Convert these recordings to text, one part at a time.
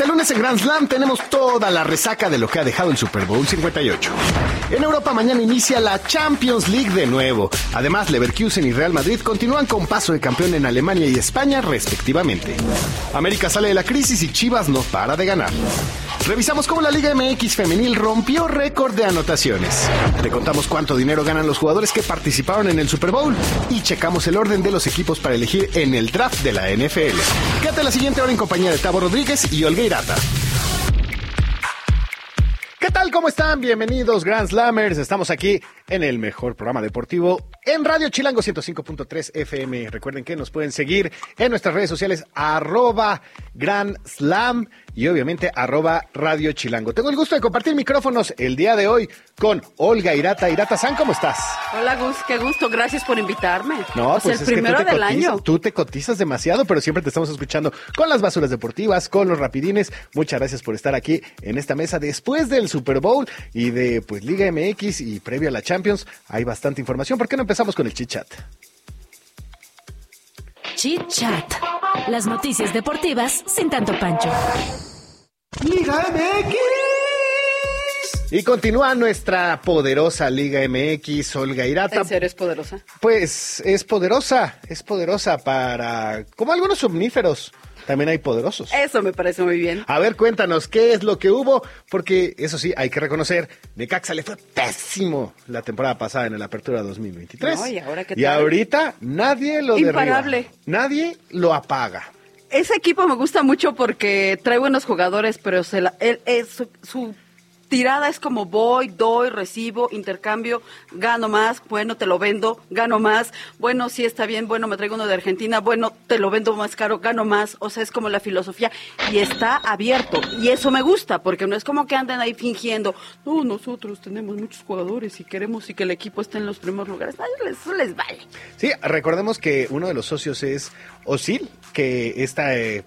Este lunes en Grand Slam tenemos toda la resaca de lo que ha dejado el Super Bowl 58. En Europa mañana inicia la Champions League de nuevo. Además, Leverkusen y Real Madrid continúan con paso de campeón en Alemania y España respectivamente. América sale de la crisis y Chivas no para de ganar. Revisamos cómo la Liga MX femenil rompió récord de anotaciones. Te contamos cuánto dinero ganan los jugadores que participaron en el Super Bowl y checamos el orden de los equipos para elegir en el draft de la NFL. Quédate la siguiente hora en compañía de Tavo Rodríguez y Olga Irata. ¿Qué tal? ¿Cómo están? Bienvenidos, Grand Slammers. Estamos aquí en el mejor programa deportivo en Radio Chilango 105.3 FM. Recuerden que nos pueden seguir en nuestras redes sociales arroba Grand Slam y obviamente arroba Radio Chilango. Tengo el gusto de compartir micrófonos el día de hoy con Olga Irata. Irata San, ¿cómo estás? Hola Gus, qué gusto, gracias por invitarme. No, pues, pues el primero que tú te del cotizas, año. Tú te cotizas demasiado, pero siempre te estamos escuchando con las basuras deportivas, con los rapidines. Muchas gracias por estar aquí en esta mesa después del Super Bowl y de pues Liga MX y previo a la Champions. Hay bastante información. ¿Por qué no empezamos con el chit chat? Chit Chat. Las noticias deportivas sin tanto pancho. Liga MX. Y continúa nuestra poderosa Liga MX, Olga Irata. ¿En serio es poderosa? Pues es poderosa, es poderosa para, como algunos somníferos, también hay poderosos. Eso me parece muy bien. A ver, cuéntanos, ¿qué es lo que hubo? Porque eso sí, hay que reconocer, Necaxa le fue pésimo la temporada pasada en la Apertura 2023. No, ¿y ahora Y ahorita nadie lo Imparable. derriba. Nadie lo apaga. Ese equipo me gusta mucho porque trae buenos jugadores, pero se la- él- él- su, su tirada es como voy, doy, recibo, intercambio, gano más, bueno, te lo vendo, gano más, bueno, sí está bien, bueno, me traigo uno de Argentina, bueno, te lo vendo más caro, gano más, o sea, es como la filosofía y está abierto y eso me gusta porque no es como que anden ahí fingiendo, no, nosotros tenemos muchos jugadores y queremos y que el equipo esté en los primeros lugares, eso les vale. Sí, recordemos que uno de los socios es Osil, que esta eh,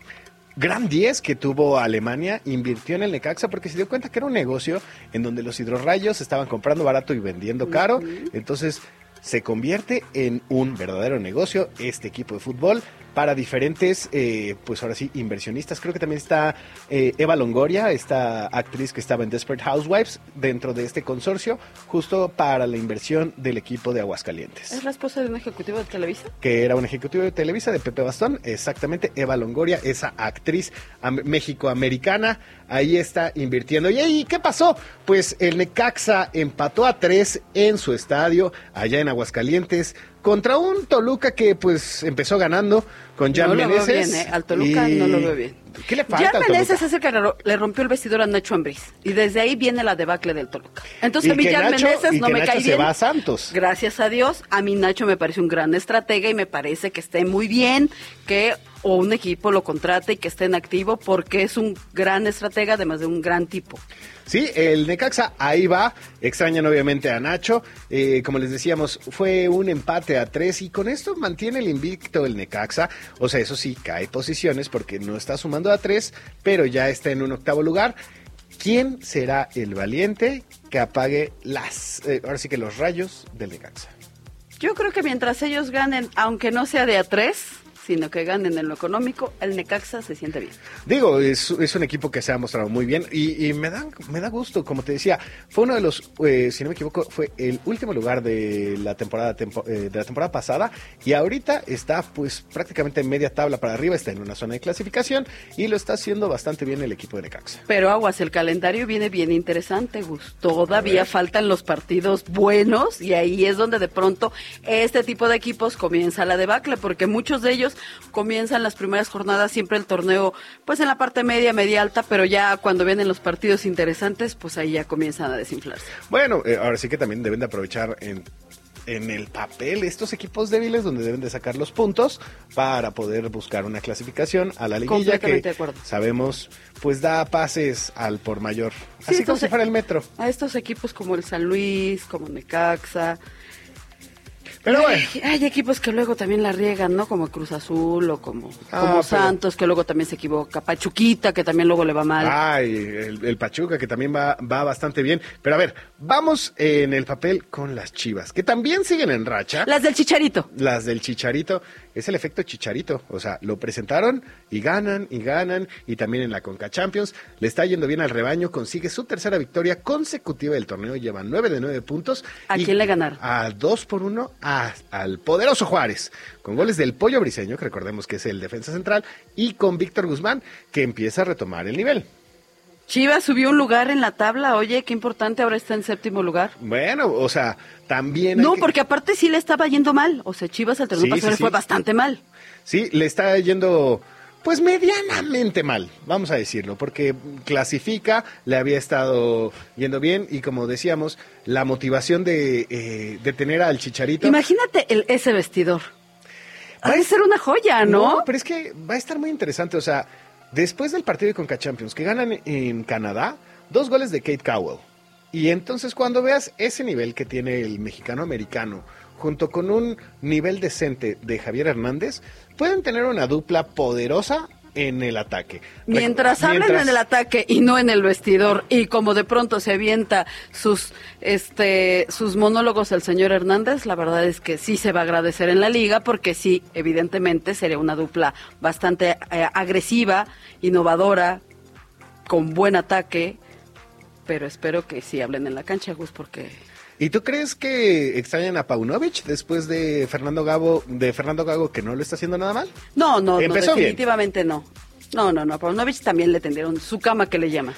gran 10 que tuvo Alemania invirtió en el Necaxa porque se dio cuenta que era un negocio en donde los hidrorrayos estaban comprando barato y vendiendo caro. Entonces se convierte en un verdadero negocio este equipo de fútbol para diferentes, eh, pues ahora sí, inversionistas. Creo que también está eh, Eva Longoria, esta actriz que estaba en Desperate Housewives, dentro de este consorcio, justo para la inversión del equipo de Aguascalientes ¿Es la esposa de un ejecutivo de Televisa? que era un ejecutivo de Televisa, de Pepe Bastón, exactamente, Eva Longoria, esa actriz am- mexicoamericana, ahí está invirtiendo. ¿Y ahí qué pasó? Pues el Necaxa empató a tres en su estadio, allá en Aguascalientes, contra un Toluca que pues empezó ganando con Jan no lo veo Meneses. bien, ¿eh? Al Toluca y- no lo veo bien. ¿Qué le falta Jan Meneses es el que le- rompió el vestidor a Nacho Ambriz. Y desde ahí viene la debacle del Toluca. Entonces a mí Jan Nacho- Meneses no me Nacho cae se bien. va a Santos. Gracias a Dios, a mí Nacho me parece un gran estratega y me parece que esté muy bien que o un equipo lo contrate y que esté en activo porque es un gran estratega además de un gran tipo. Sí, el Necaxa ahí va. Extrañan obviamente a Nacho. Eh, como les decíamos, fue un empate a tres y con esto mantiene el invicto el Necaxa. O sea, eso sí, cae posiciones porque no está sumando a tres, pero ya está en un octavo lugar. ¿Quién será el valiente que apague las, eh, ahora sí que los rayos del Necaxa? Yo creo que mientras ellos ganen, aunque no sea de a tres, sino que ganen en lo económico, el Necaxa se siente bien. Digo, es, es un equipo que se ha mostrado muy bien y, y me, da, me da gusto, como te decía, fue uno de los, eh, si no me equivoco, fue el último lugar de la temporada tempo- eh, de la temporada pasada y ahorita está pues prácticamente en media tabla para arriba, está en una zona de clasificación y lo está haciendo bastante bien el equipo de Necaxa. Pero aguas, el calendario viene bien interesante, Gus. Todavía faltan los partidos buenos y ahí es donde de pronto este tipo de equipos comienza la debacle, porque muchos de ellos comienzan las primeras jornadas siempre el torneo pues en la parte media, media alta, pero ya cuando vienen los partidos interesantes, pues ahí ya comienzan a desinflarse. Bueno, eh, ahora sí que también deben de aprovechar en, en el papel estos equipos débiles donde deben de sacar los puntos para poder buscar una clasificación a la liguilla que de sabemos pues da pases al por mayor. Sí, Así como si fuera el metro. A estos equipos como el San Luis, como Necaxa, Pero bueno. Hay equipos que luego también la riegan, ¿no? Como Cruz Azul o como, Ah, como pero- Santos, que luego también se equivoca. Pachuquita, que también luego le va mal. Ay, el, el Pachuca que también va, va bastante bien. Pero a ver, vamos en el papel con las Chivas, que también siguen en racha. Las del Chicharito. Las del Chicharito, es el efecto Chicharito. O sea, lo presentaron y ganan y ganan. Y también en la Conca Champions le está yendo bien al rebaño. Consigue su tercera victoria consecutiva del torneo. Llevan nueve de nueve puntos. ¿A Y quién le ganaron? A dos por uno a- al poderoso Juárez. Con goles del Pollo Briseño, que recordemos que es el defensa central. Y con Víctor Guzmán, que empieza a retomar el nivel. Chivas subió un lugar en la tabla. Oye, qué importante, ahora está en séptimo lugar. Bueno, o sea, también. hay No, que- porque aparte sí le estaba yendo mal. O sea, Chivas al torneo Sí, pasado sí, le fue bastante mal. Sí, le está yendo pues medianamente mal, vamos a decirlo, porque clasifica, le había estado yendo bien y como decíamos, la motivación de, eh, de tener al Chicharito... Imagínate el, ese vestidor. Ha de ser una joya, ¿no? pero es que va a estar muy interesante, o sea, después del partido de Conca Champions que ganan en Canadá, dos goles de Kate Cowell. Y entonces cuando veas ese nivel que tiene el mexicano americano, junto con un nivel decente de Javier Hernández, pueden tener una dupla poderosa en el ataque. Mientras hablen mientras- en el ataque y no en el vestidor, y como de pronto se avienta sus, este, sus monólogos el señor Hernández, la verdad es que sí se va a agradecer en la liga, porque sí, evidentemente sería una dupla bastante eh, agresiva, innovadora, con buen ataque, pero espero que sí hablen en la cancha, Gus, porque ¿Y tú crees que extrañan a Paunovic después de Fernando Gago, de Fernando Gago que no lo está haciendo nada mal? no, no, no, bien. definitivamente no. No, no, no, a Paunovic también le tendieron su cama que le llama.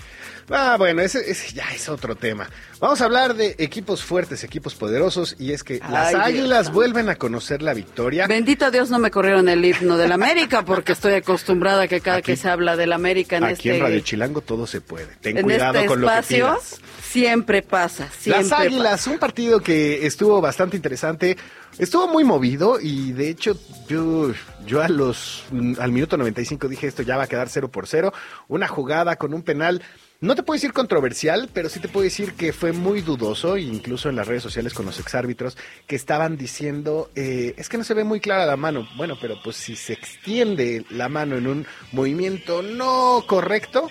Ah, bueno, ese, ese ya es otro tema. Vamos a hablar de equipos fuertes, equipos poderosos, y es que las Águilas vuelven a conocer la victoria. Bendito Dios no me corrieron el himno del América porque estoy acostumbrada a que cada Aquí- que se habla del América en Aquí este en Radio Chilango todo se puede. Ten en cuidado este con lo que espacio pidas. siempre pasa, siempre Las Águilas, un partido que estuvo bastante interesante, estuvo muy movido y de hecho yo, yo a los al minuto 95 dije esto ya va a quedar 0 por 0, una jugada con un penal, no te puedo decir controversial, pero sí te puedo decir que fue muy dudoso, incluso en las redes sociales con los exárbitros, que estaban diciendo, eh, es que no se ve muy clara la mano, bueno, pero pues si se extiende la mano en un movimiento no correcto,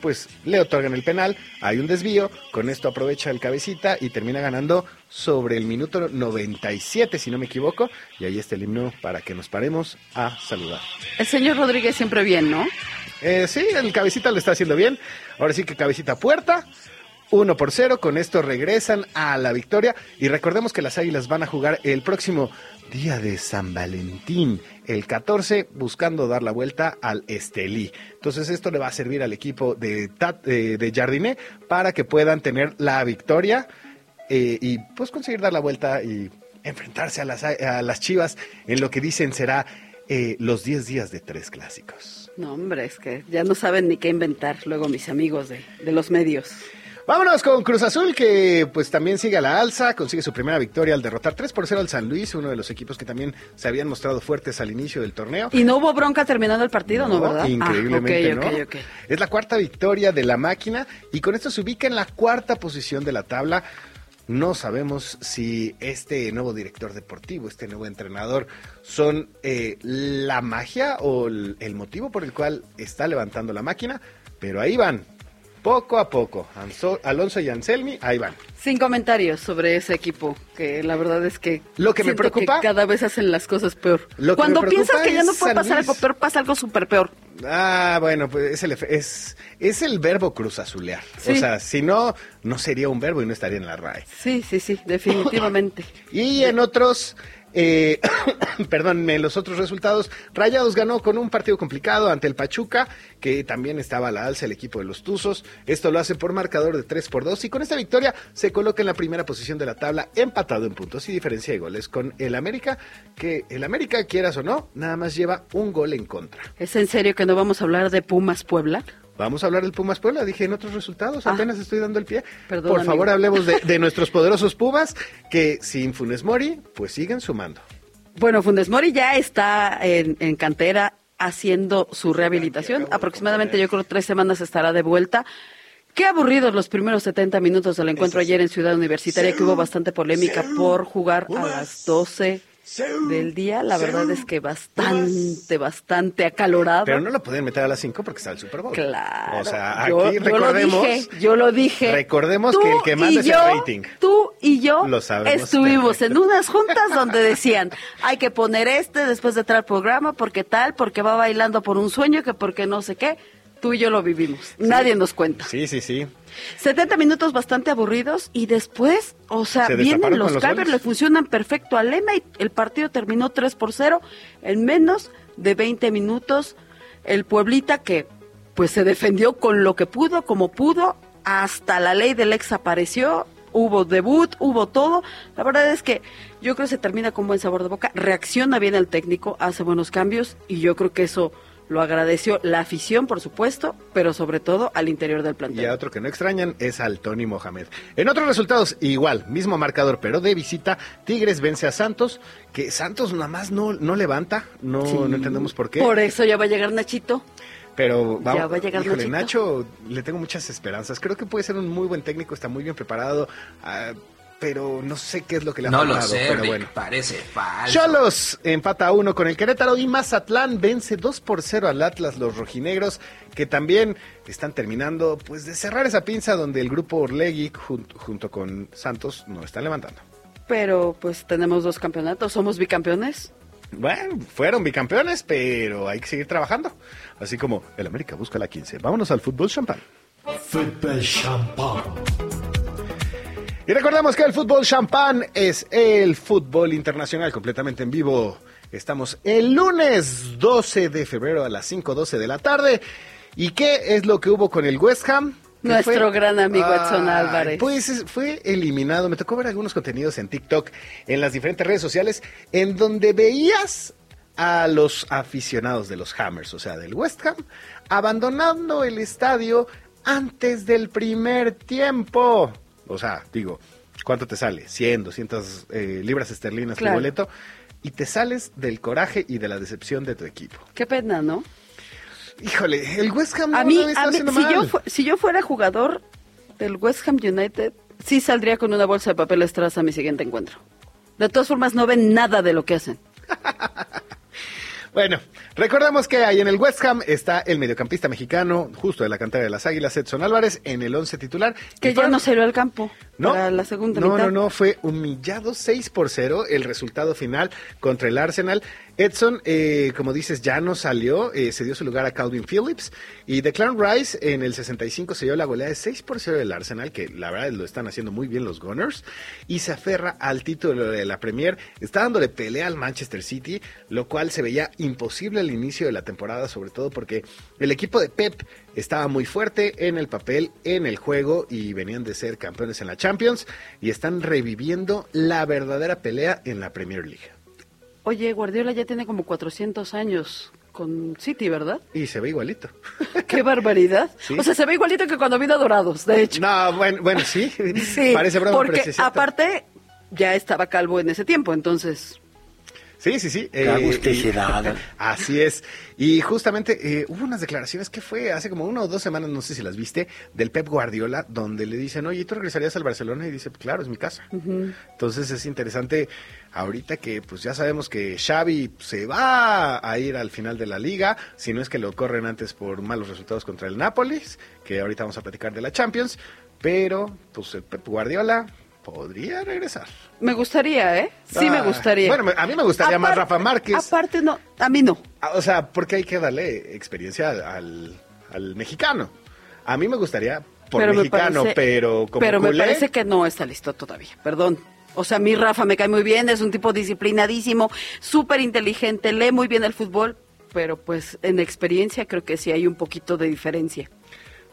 pues le otorgan el penal, hay un desvío, con esto aprovecha el cabecita y termina ganando sobre el minuto 97, si no me equivoco, y ahí está el himno para que nos paremos a saludar. El señor Rodríguez siempre bien, ¿no? Eh, sí, el cabecita lo está haciendo bien, ahora sí que cabecita puerta. 1 por 0, con esto regresan a la victoria y recordemos que las Águilas van a jugar el próximo día de San Valentín, el 14, buscando dar la vuelta al Estelí. Entonces esto le va a servir al equipo de, Tat- eh, de Jardiné para que puedan tener la victoria eh, y pues conseguir dar la vuelta y enfrentarse a las, a las Chivas en lo que dicen será eh, los 10 días de tres clásicos. No, hombre, es que ya no saben ni qué inventar luego mis amigos de, de los medios. Vámonos con Cruz Azul, que pues también sigue a la alza, consigue su primera victoria al derrotar 3 por 0 al San Luis, uno de los equipos que también se habían mostrado fuertes al inicio del torneo. Y no hubo bronca terminando el partido, ¿no, verdad? Increíblemente, ah, ok, ¿no? Es la cuarta victoria de la máquina y con esto se ubica en la cuarta posición de la tabla. No sabemos si este nuevo director deportivo, este nuevo entrenador, son eh, la magia o el, el motivo por el cual está levantando la máquina, pero ahí van, poco a poco. Anso- Alonso y Anselmi, ahí van. Sin comentarios sobre ese equipo, que la verdad es que Lo que me preocupa- cada vez hacen las cosas peor. Lo que Cuando piensas que ya no puede pasar algo peor, pasa algo súper peor. Ah, bueno, pues es el, es, es el verbo cruzazulear. O Sí. sea, si no, no sería un verbo y no estaría en la RAE. Sí, sí, sí, definitivamente. Y en otros, eh, los otros resultados, Rayados ganó con un partido complicado ante el Pachuca, que también estaba a la alza el equipo de los Tuzos. Esto lo hace por marcador de 3 por 2 y con esta victoria se coloca en la primera posición de la tabla, empatado en puntos y diferencia de goles con el América, que el América, quieras o no, nada más lleva un gol en contra. ¿Es en serio que no vamos a hablar de Pumas Puebla? Vamos a hablar del Pumas Puebla, dije en otros resultados, Ah. apenas estoy dando el pie. Perdón, Por favor, amigo. hablemos de, de nuestros poderosos Pumas, que sin Funes Mori, pues siguen sumando. Bueno, Funes Mori ya está en, en cantera haciendo su rehabilitación. Aproximadamente yo creo tres semanas estará de vuelta. Qué aburridos los primeros 70 minutos del encuentro ayer en Ciudad Universitaria, que hubo bastante polémica por jugar a las 12 del día. La verdad es que bastante, bastante acalorado. Pero no lo pueden meter a las 5 porque está el Super Bowl. Claro. O sea, Yo- aquí yo recordemos. Lo dije, yo lo dije. Recordemos Tú que el que manda es el rating. Tú y yo Lo estuvimos perfecto. en unas juntas donde decían, hay que poner este después de entrar al programa, porque tal, porque va bailando por un sueño, que porque no sé qué. Tú y yo lo vivimos. Nadie nos cuenta. Sí, sí, sí. 70 minutos bastante aburridos y después, o sea, Se vienen los los goles. le funcionan perfecto a Lema y el partido terminó 3 por 0 en menos de 20 minutos. El Pueblita que pues se defendió con lo que pudo, como pudo, hasta la ley del ex apareció, hubo debut, hubo todo. La verdad es que yo creo que se termina con buen sabor de boca, reacciona bien el técnico, hace buenos cambios y yo creo que eso lo agradeció la afición, por supuesto, pero sobre todo al interior del plantel. Y a otro que no extrañan es al Tony Mohamed. En otros resultados, igual, mismo marcador, pero de visita, Tigres vence a Santos, que Santos nada más no, no levanta, no, Sí. no entendemos por qué. Por eso ya va a llegar Nachito. Pero vamos, Ya va a llegar híjole. Nacho, le tengo muchas esperanzas. Creo que puede ser un muy buen técnico, está muy bien preparado, ah, pero no sé qué es lo que le ha No lo faltado. sé, pero Rick, bueno. parece falso. Cholos empata a uno con el Querétaro y Mazatlán vence 2 por 0 al Atlas, los rojinegros, que también están terminando pues de cerrar esa pinza donde el grupo Orlegui jun- junto con Santos no están levantando. Pero pues tenemos dos campeonatos, somos bicampeones. Bueno, fueron bicampeones, pero hay que seguir trabajando. Así como el América busca la 15. Vámonos al fútbol champán. Football Champagne. Y recordamos que el fútbol champán es el fútbol internacional completamente en vivo. Estamos el lunes 12 de febrero a las 5.12 de la tarde. ¿Y qué es lo que hubo con el West Ham? ¿Qué Nuestro gran amigo Edson Álvarez. Pues es- fue eliminado. Me tocó ver algunos contenidos en TikTok, en las diferentes redes sociales, en donde veías a los aficionados de los Hammers, o sea, del West Ham, abandonando el estadio antes del primer tiempo. O sea, digo, ¿cuánto te sale? 100, 200 eh, libras esterlinas Claro. tu boleto. Y te sales del coraje y de la decepción de tu equipo. Qué pena, ¿no? Híjole, el West Ham A no mí, lo está a mí haciendo si, yo mal. fu- si yo fuera jugador del West Ham United, sí saldría con una bolsa de papel Strass a mi siguiente encuentro. De todas formas, no ven nada de lo que hacen. Bueno, recordamos que ahí en el West Ham está el mediocampista mexicano, justo de la cantera de las Águilas, Edson Álvarez, en el 11 titular. Que ya no salió al campo No, para la segunda no, mitad. no, no, fue humillado 6 por 0 el resultado final contra el Arsenal. Edson, eh, como dices, ya no salió, eh, se dio su lugar a Calvin Phillips y Declan Rice en el 65 se dio la goleada de 6 por 0 del Arsenal, que la verdad lo están haciendo muy bien los Gunners, y se aferra al título de la Premier, está dándole pelea al Manchester City, lo cual se veía imposible al inicio de la temporada, sobre todo porque el equipo de Pep estaba muy fuerte en el papel, en el juego y venían de ser campeones en la Champions y están reviviendo la verdadera pelea en la Premier League. Oye, Guardiola ya tiene como 400 años con City, ¿verdad? Y se ve igualito. Qué barbaridad. Sí. O sea, se ve igualito que cuando vino a Dorados, de hecho. No, bueno, bueno sí. Sí, Parece broma, pero porque aparte ya estaba calvo en ese tiempo, entonces Sí, sí, sí. Qué y- agusticidad. así es. Y justamente eh, hubo unas declaraciones que fue hace como una o dos semanas, no sé si las viste, del Pep Guardiola, donde le dicen, oye, ¿tú regresarías al Barcelona? Y dice, claro, es mi casa. Entonces es interesante ahorita que pues ya sabemos que Xavi se va a ir al final de la liga, si no es que lo corren antes por malos resultados contra el Nápoles, que ahorita vamos a platicar de la Champions, pero pues el Pep Guardiola podría regresar. me gustaría, ¿eh? Sí me Ah, gustaría. Bueno, me- a mí me gustaría más Rafa Márquez. Aparte no, a mí no. Ah, O sea, porque hay que darle experiencia al, al- mexicano. A mí me gustaría por pero me mexicano, parece- pero como Pero me parece que no está listo todavía, perdón. O sea, a mí Rafa me cae muy bien, es un tipo disciplinadísimo, súper inteligente, lee muy bien el fútbol, pero pues en experiencia creo que sí hay un poquito de diferencia.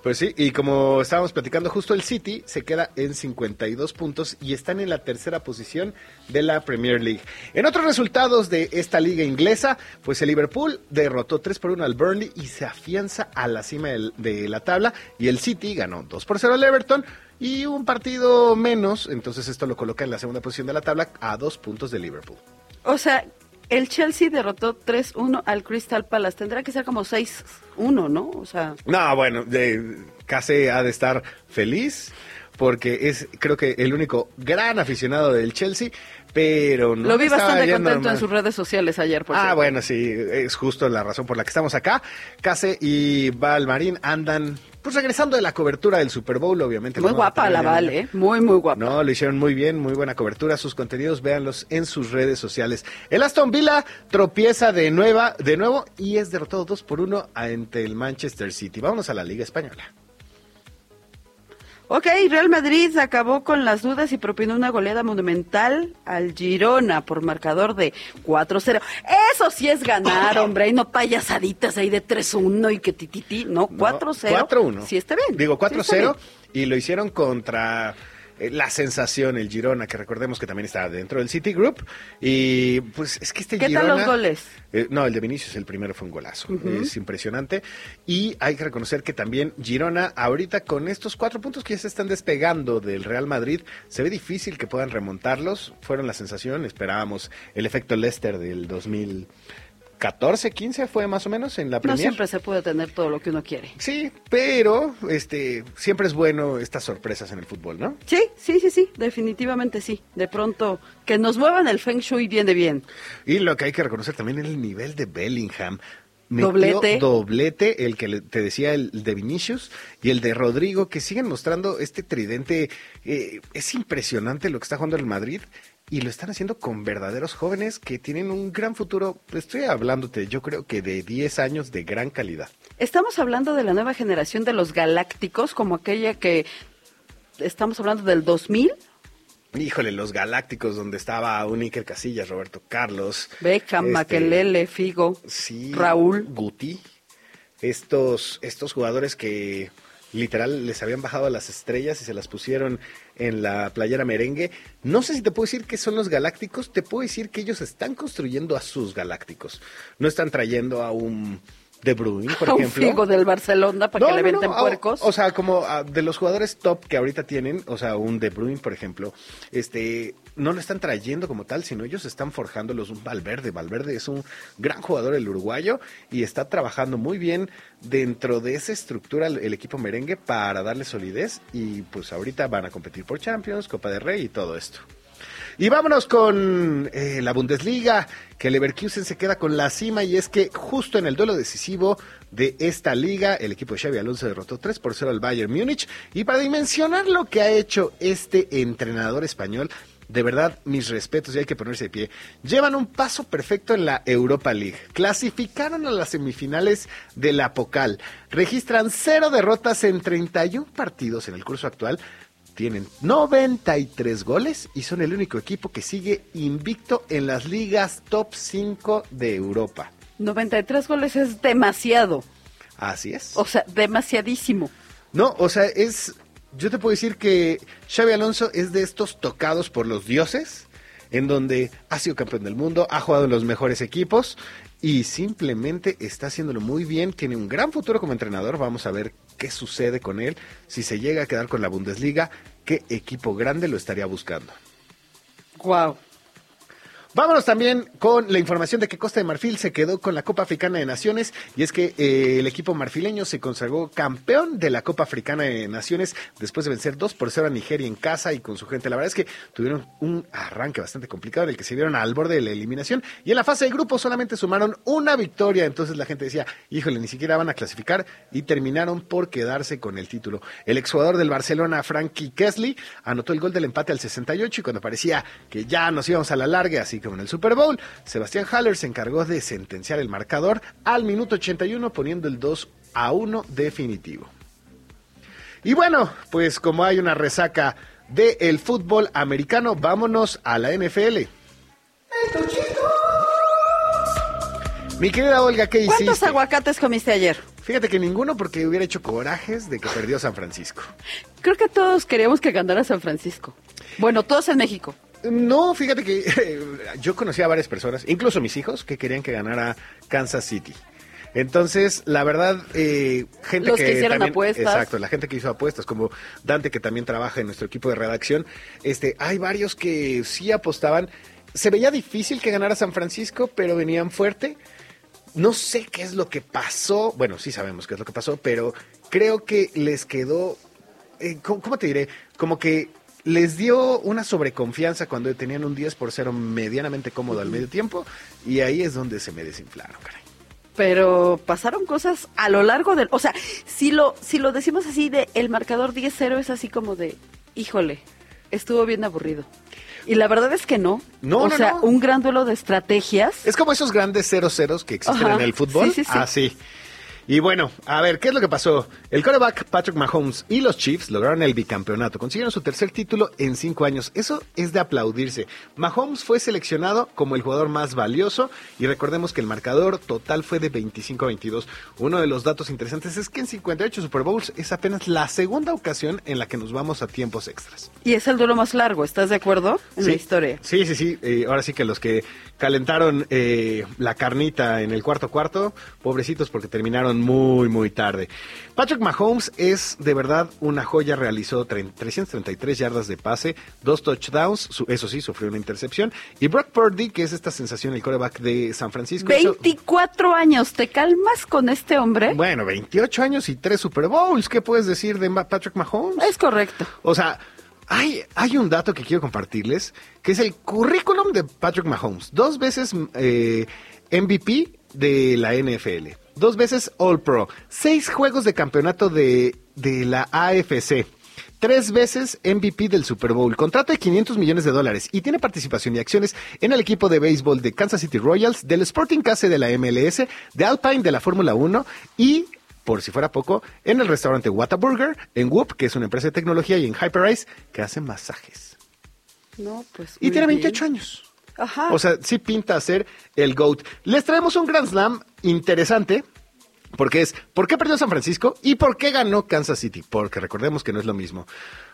Pues sí, y como estábamos platicando justo el City se queda en 52 puntos y están en la tercera posición de la Premier League. En otros resultados de esta liga inglesa, pues el Liverpool derrotó 3 por 1 al Burnley y se afianza a la cima de la tabla y el City ganó 2 por 0 al Everton y un partido menos, entonces esto lo coloca en la segunda posición de la tabla a dos puntos de Liverpool. O sea, el Chelsea derrotó 3-1 al Crystal Palace, tendrá que ser como 6-1, ¿no? O sea, No, bueno, de- Case ha de estar feliz porque es creo que el único gran aficionado del Chelsea, pero no Lo vi bastante contento en sus redes sociales ayer, por Ah, cierto. bueno, sí, es justo la razón por la que estamos acá. Case y Valmarín andan pues regresando de la cobertura del Super Bowl, obviamente. Muy guapa la Val, ¿eh? Muy, muy guapa. No, lo hicieron muy bien, muy buena cobertura. Sus contenidos, véanlos en sus redes sociales. El Aston Villa tropieza de, nueva, de nuevo y es derrotado 2 por 1 ante el Manchester City. Vámonos a la Liga Española. Ok, Real Madrid acabó con las dudas y propinó una goleada monumental al Girona por marcador de 4-0. Eso sí es ganar, hombre, y no payasaditas ahí de 3-1 y que tititi, no, 4-0. 4-1. Sí está bien. Digo sí está 4-0 bien. y lo hicieron contra eh, la sensación, el Girona, que recordemos que también está dentro del City Group. Y pues es que este ¿Qué Girona... tal los goles? Eh, no, el de Vinicius, el primero fue un golazo. Es impresionante. Y hay que reconocer que también Girona, ahorita con estos cuatro puntos que ya se están despegando del Real Madrid, se ve difícil que puedan remontarlos. Fueron la sensación, esperábamos el efecto Leicester del 2014, 15 fue más o menos en la No Premier. siempre se puede tener todo lo que uno quiere. Sí, pero este siempre es bueno estas sorpresas en el fútbol, ¿no? Sí, sí, sí, sí, definitivamente sí. De pronto, que nos muevan el Feng Shui viene bien. Y lo que hay que reconocer también es el nivel de Bellingham. Metió Doblete. doblete, el que te decía el de Vinicius y el de Rodrigo, que siguen mostrando este tridente. eh, es impresionante lo que está jugando el Madrid y lo están haciendo con verdaderos jóvenes que tienen un gran futuro. Estoy hablándote, yo creo que de 10 años de gran calidad. Estamos hablando de la nueva generación de los galácticos, como aquella que estamos hablando del 2000. Híjole, los Galácticos, donde estaba un Iker Casillas, Roberto Carlos. Beckham, este, Makelele, Figo, Sí, Raúl. Guti, estos, estos jugadores que literal les habían bajado las estrellas y se las pusieron en la playera merengue. No sé si te puedo decir que son los galácticos, te puedo decir que ellos están construyendo a sus galácticos. No están trayendo a un De Bruyne, por a un ejemplo. Figo del Barcelona para No, que le no, puercos. O, o sea, como ah, de los jugadores top que ahorita tienen, o sea, un De Bruyne, por ejemplo, este, no lo están trayendo como tal, sino ellos están forjándolos un Valverde. Valverde es un gran jugador, el uruguayo, y está trabajando muy bien dentro de esa estructura el, equipo merengue para darle solidez y pues ahorita van a competir por Champions, Copa de Rey y todo esto. Y vámonos con eh, la Bundesliga, que Leverkusen se queda con la cima y es que justo en el duelo decisivo de esta liga, el equipo de Xavi Alonso derrotó 3 por 0 al Bayern Múnich. Y para dimensionar lo que ha hecho este entrenador español, de verdad, mis respetos y hay que ponerse de pie. Llevan un paso perfecto en la Europa League. Clasificaron a las semifinales de la Pocal. Registran cero derrotas en 31 partidos en el curso actual. Tienen 93 goles y son el único equipo que sigue invicto en las ligas top 5 de Europa. 93 goles es demasiado. Así es. O sea, demasiadísimo. No, o sea, es. Yo te puedo decir que Xavi Alonso es de estos tocados por los dioses, en donde ha sido campeón del mundo, ha jugado en los mejores equipos y simplemente está haciéndolo muy bien. Tiene un gran futuro como entrenador. Vamos a ver qué sucede con él. Si se llega a quedar con la Bundesliga, qué equipo grande lo estaría buscando. Wow. Vámonos también con la información de que Costa de Marfil se quedó con la Copa Africana de Naciones y es que eh, el equipo marfileño se consagró campeón de la Copa Africana de Naciones después de vencer 2 por 0 a Nigeria en casa y con su gente. La verdad es que tuvieron un arranque bastante complicado en el que se vieron al borde de la eliminación y en la fase de grupo solamente sumaron una victoria. Entonces la gente decía, híjole, ni siquiera van a clasificar y terminaron por quedarse con el título. El exjugador del Barcelona, Frankie Kesley, anotó el gol del empate al 68 y cuando parecía que ya nos íbamos a la larga, así como en el Super Bowl, Sebastián Haller se encargó de sentenciar el marcador al minuto 81 poniendo el 2 a 1 definitivo. Y bueno, pues como hay una resaca del fútbol americano, vámonos a la NFL. Mi querida Olga, ¿qué ¿Cuántos hiciste? aguacates comiste ayer? Fíjate que ninguno porque hubiera hecho corajes de que perdió San Francisco. Creo que todos queríamos que ganara San Francisco. Bueno, todos en México. No, fíjate que eh, yo conocí a varias personas, incluso mis hijos, que querían que ganara Kansas City. Entonces, la verdad, eh, gente Los que hicieron también- apuestas. Exacto, la gente que hizo apuestas, como Dante, que también trabaja en nuestro equipo de redacción. Este, hay varios que sí apostaban. Se veía difícil que ganara San Francisco, pero venían fuerte. No sé qué es lo que pasó. Bueno, sí sabemos qué es lo que pasó, pero creo que les quedó, eh, ¿cómo, cómo te diré? Como que les dio una sobreconfianza cuando tenían un 10 por 0 medianamente cómodo al medio tiempo y ahí es donde se me desinflaron, caray. Pero pasaron cosas a lo largo del... O sea, si lo, si lo decimos así de el marcador 10-0 es así como de, híjole, estuvo bien aburrido. Y la verdad es que no. No, o no, sea, no. un gran duelo de estrategias. Es como esos grandes 0-0 que existen Ajá. en el fútbol. Sí, sí, sí. Así. Y bueno, a ver, ¿qué es lo que pasó? El quarterback Patrick Mahomes y los Chiefs lograron el bicampeonato. Consiguieron su tercer título en cinco años. Eso es de aplaudirse. Mahomes fue seleccionado como el jugador más valioso y recordemos que el marcador total fue de 25-22. Uno de los datos interesantes es que en 58 Super Bowls es apenas la segunda ocasión en la que nos vamos a tiempos extras. Y es el duelo más largo, ¿estás de acuerdo? En Sí. la historia. Sí, sí, sí. Eh, ahora sí que los que calentaron eh, la carnita en el cuarto cuarto, pobrecitos porque terminaron muy, muy tarde. Patrick Mahomes es de verdad una joya. Realizó tre- 333 yardas de pase, dos touchdowns, su- eso sí, sufrió una intercepción. Y Brock Purdy, que es esta sensación, el coreback de San Francisco. hizo- 24 años, ¿te calmas con este hombre? bueno, 28 años y tres Super Bowls. ¿Qué puedes decir de Patrick Mahomes? Es correcto. O sea, hay, hay un dato que quiero compartirles, que es el currículum de Patrick Mahomes. Dos veces eh, MVP de la NFL, dos veces All Pro, seis juegos de campeonato de, de la AFC. Tres veces MVP del Super Bowl, contrato de 500 millones de dólares y tiene participación y acciones en el equipo de béisbol de Kansas City Royals, del Sporting Case de la MLS, de Alpine de la Fórmula 1 y por si fuera poco, en el restaurante Whataburger, en Whoop, que es una empresa de tecnología, y en Hyperice, que hace masajes. No, pues. Y tiene bien. 28 años. Ajá. O sea, sí pinta ser el GOAT. Les traemos un Grand Slam interesante. Porque es, ¿por qué perdió San Francisco y por qué ganó Kansas City? Porque recordemos que no es lo mismo.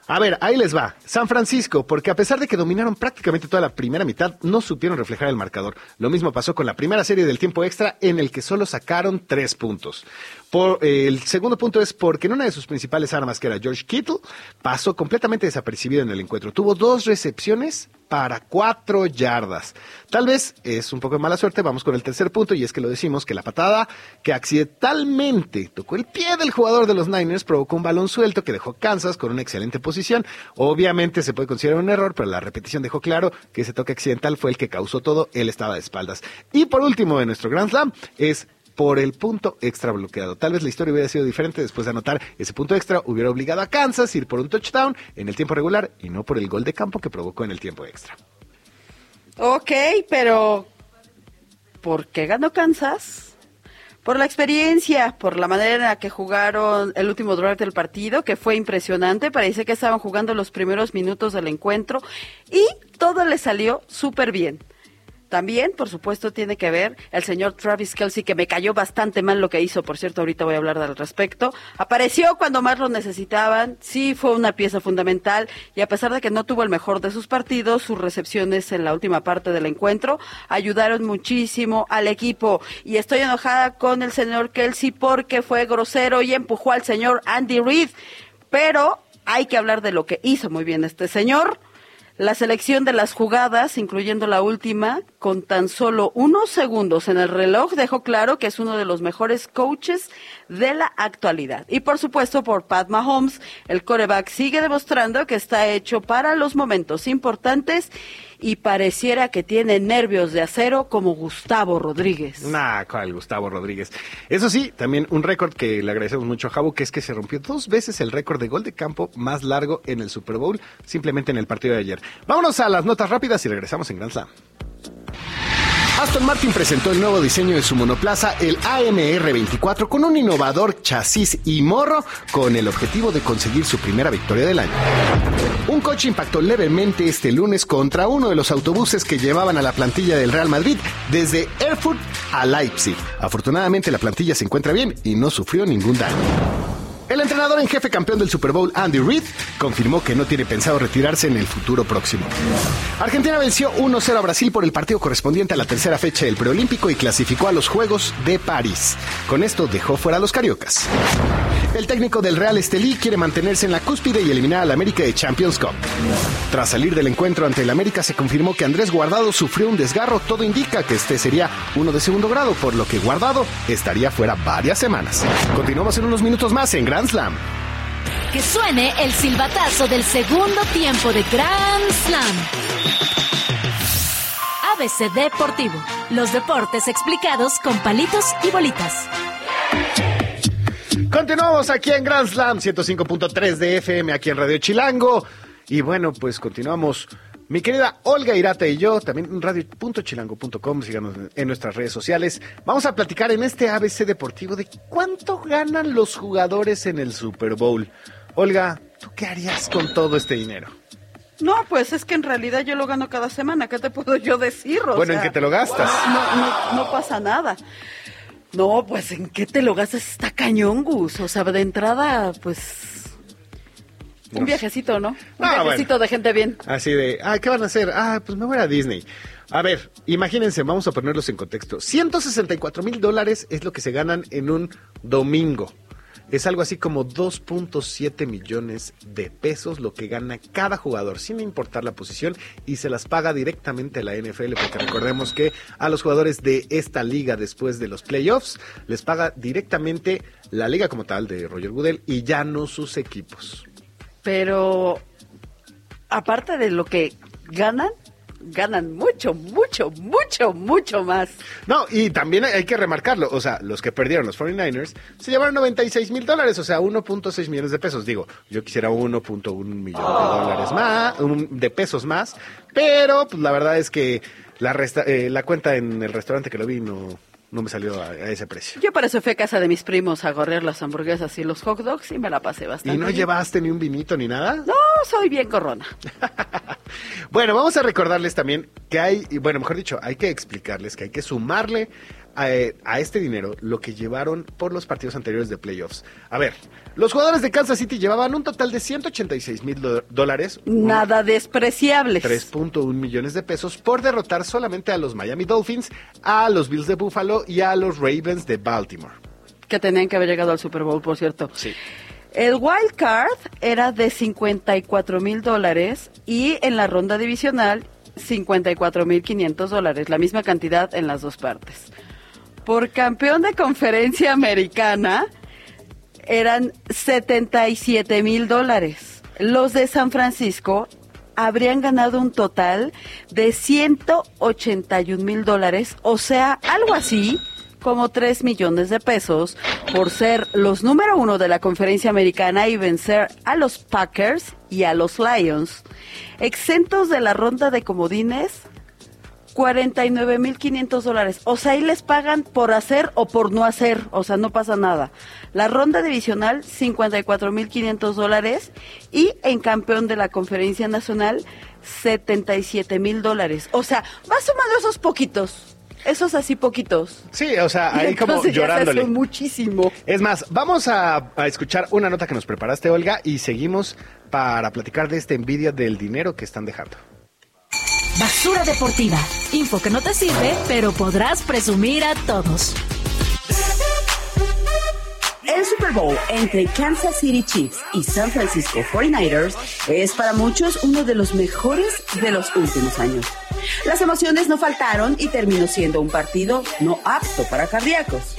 A ver, ahí les va. San Francisco, porque a pesar de que dominaron prácticamente toda la primera mitad, no supieron reflejar el marcador. Lo mismo pasó con la primera serie del tiempo extra, en el que solo sacaron tres puntos. Por, eh, el segundo punto es porque en una de sus principales armas, que era George Kittle, pasó completamente desapercibido en el encuentro. Tuvo dos recepciones para cuatro yardas. Tal vez es un poco de mala suerte. Vamos con el tercer punto y es que lo decimos que la patada que accidentalmente tocó el pie del jugador de los Niners provocó un balón suelto que dejó Kansas con una excelente posición. Obviamente se puede considerar un error, pero la repetición dejó claro que ese toque accidental fue el que causó todo. Él estaba de espaldas. Y por último de nuestro Grand Slam es por el punto extra bloqueado. Tal vez la historia hubiera sido diferente después de anotar ese punto extra, hubiera obligado a Kansas a ir por un touchdown en el tiempo regular y no por el gol de campo que provocó en el tiempo extra. Ok, pero ¿por qué ganó Kansas? Por la experiencia, por la manera en la que jugaron el último drive del partido, que fue impresionante. Parece que estaban jugando los primeros minutos del encuentro y todo le salió súper bien. También, por supuesto, tiene que ver el señor Travis Kelsey, que me cayó bastante mal lo que hizo, por cierto, ahorita voy a hablar al respecto. Apareció cuando más lo necesitaban, sí fue una pieza fundamental y a pesar de que no tuvo el mejor de sus partidos, sus recepciones en la última parte del encuentro ayudaron muchísimo al equipo. Y estoy enojada con el señor Kelsey porque fue grosero y empujó al señor Andy Reid. Pero hay que hablar de lo que hizo muy bien este señor. La selección de las jugadas, incluyendo la última, con tan solo unos segundos en el reloj, dejó claro que es uno de los mejores coaches de la actualidad. Y por supuesto, por Pat Mahomes, el coreback sigue demostrando que está hecho para los momentos importantes y pareciera que tiene nervios de acero como Gustavo Rodríguez. Nah, cual Gustavo Rodríguez. Eso sí, también un récord que le agradecemos mucho a Javo, que es que se rompió dos veces el récord de gol de campo más largo en el Super Bowl, simplemente en el partido de ayer. Vámonos a las notas rápidas y regresamos en Grand Slam. Aston Martin presentó el nuevo diseño de su monoplaza, el AMR24, con un innovador chasis y morro, con el objetivo de conseguir su primera victoria del año. Un coche impactó levemente este lunes contra uno de los autobuses que llevaban a la plantilla del Real Madrid desde Erfurt a Leipzig. Afortunadamente la plantilla se encuentra bien y no sufrió ningún daño. El entrenador en jefe campeón del Super Bowl, Andy Reid, confirmó que no tiene pensado retirarse en el futuro próximo. Argentina venció 1-0 a Brasil por el partido correspondiente a la tercera fecha del preolímpico y clasificó a los Juegos de París. Con esto dejó fuera a los cariocas. El técnico del Real Estelí quiere mantenerse en la cúspide y eliminar al América de Champions Cup. Tras salir del encuentro ante el América se confirmó que Andrés Guardado sufrió un desgarro. Todo indica que este sería uno de segundo grado, por lo que Guardado estaría fuera varias semanas. Continuamos en unos minutos más en Grand Slam. Que suene el silbatazo del segundo tiempo de Grand Slam. ABC Deportivo. Los deportes explicados con palitos y bolitas. Continuamos aquí en Grand Slam 105.3 de FM, aquí en Radio Chilango. Y bueno, pues continuamos. Mi querida Olga Irata y yo, también en radio.chilango.com, síganos en nuestras redes sociales. Vamos a platicar en este ABC Deportivo de cuánto ganan los jugadores en el Super Bowl. Olga, ¿tú qué harías con todo este dinero? No, pues es que en realidad yo lo gano cada semana. ¿Qué te puedo yo decir? O Bueno, ¿en qué te lo gastas? No, no, no pasa nada. No, pues en qué te lo gastas está cañón, Gus. O sea, de entrada, pues. Un No. viajecito, ¿no? Un Ah, viajecito de gente bien. Así de, ah, ¿qué van a hacer? Ah, pues me voy a Disney. A ver, imagínense, vamos a ponerlos en contexto. 164 mil dólares es lo que se ganan en un domingo. Es algo así como 2.7 millones de pesos lo que gana cada jugador, sin importar la posición, y se las paga directamente a la NFL, porque recordemos que a los jugadores de esta liga después de los playoffs les paga directamente la liga como tal de Roger Goodell y ya no sus equipos. Pero aparte de lo que ganan, ganan mucho, mucho, mucho, mucho más. No, y también hay que remarcarlo, o sea, los que perdieron los 49ers se llevaron 96 mil dólares, o sea, 1.6 millones de pesos. Digo, yo quisiera 1.1 millón de dólares más, un- de pesos más, pero pues la verdad es que la, resta- eh, la cuenta en el restaurante que lo vi no, no me salió a, a ese precio. Yo para eso fui a casa de mis primos a gorrear las hamburguesas y los hot dogs y me la pasé bastante. ¿Y no bien. llevaste ni un vinito ni nada? No, soy bien corrona. Bueno, vamos a recordarles también que hay, y bueno, mejor dicho, hay que explicarles que hay que sumarle a, eh, a este dinero lo que llevaron por los partidos anteriores de playoffs. A ver, los jugadores de Kansas City llevaban un total de 186 mil dólares. Nada despreciables. 3.1 millones de pesos por derrotar solamente a los Miami Dolphins, a los Bills de Buffalo y a los Ravens de Baltimore. Que tenían que haber llegado al Super Bowl, por cierto. Sí. El wild card era de 54 mil dólares y en la ronda divisional 54 mil 500 dólares, la misma cantidad en las dos partes. Por campeón de conferencia americana eran 77 mil dólares. Los de San Francisco habrían ganado un total de 181 mil dólares, o sea, algo así como 3 millones de pesos por ser los número uno de la conferencia americana y vencer a los Packers y a los Lions. Exentos de la ronda de comodines, 49.500 dólares. O sea, ahí les pagan por hacer o por no hacer. O sea, no pasa nada. La ronda divisional, 54.500 dólares. Y en campeón de la conferencia nacional, 77.000 dólares. O sea, vas sumando esos poquitos. Esos así poquitos. Sí, o sea, ahí como ya se llorándole. muchísimo. Es más, vamos a, a escuchar una nota que nos preparaste, Olga, y seguimos para platicar de esta envidia del dinero que están dejando. Basura deportiva. Info que no te sirve, pero podrás presumir a todos. El Super Bowl entre Kansas City Chiefs y San Francisco 49ers es para muchos uno de los mejores de los últimos años. Las emociones no faltaron y terminó siendo un partido no apto para cardíacos.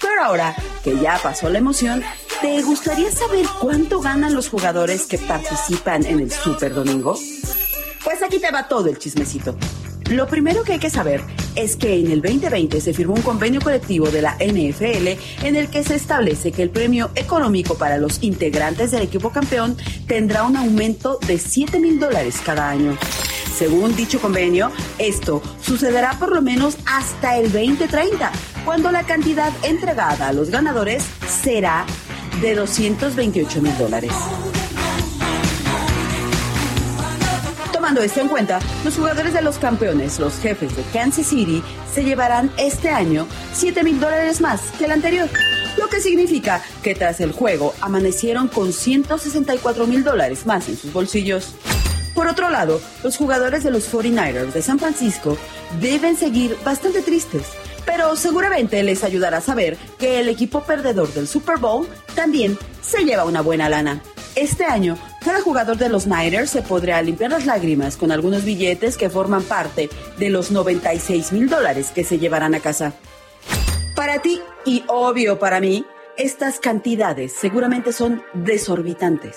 Pero ahora que ya pasó la emoción, ¿te gustaría saber cuánto ganan los jugadores que participan en el Super Domingo? Pues aquí te va todo el chismecito. Lo primero que hay que saber es que en el 2020 se firmó un convenio colectivo de la NFL en el que se establece que el premio económico para los integrantes del equipo campeón tendrá un aumento de 7 mil dólares cada año. Según dicho convenio, esto sucederá por lo menos hasta el 2030, cuando la cantidad entregada a los ganadores será de 228 mil dólares. Tomando esto en cuenta, los jugadores de los campeones, los jefes de Kansas City, se llevarán este año 7 mil dólares más que el anterior. Lo que significa que tras el juego amanecieron con 164 mil dólares más en sus bolsillos. Por otro lado, los jugadores de los 49ers de San Francisco deben seguir bastante tristes, Pero seguramente les ayudará a saber que el equipo perdedor del Super Bowl también se lleva una buena lana. Este año, cada jugador de los Niners se podrá limpiar las lágrimas con algunos billetes que forman parte de los 96 mil dólares que se llevarán a casa. Para ti y obvio para mí, estas cantidades seguramente son desorbitantes.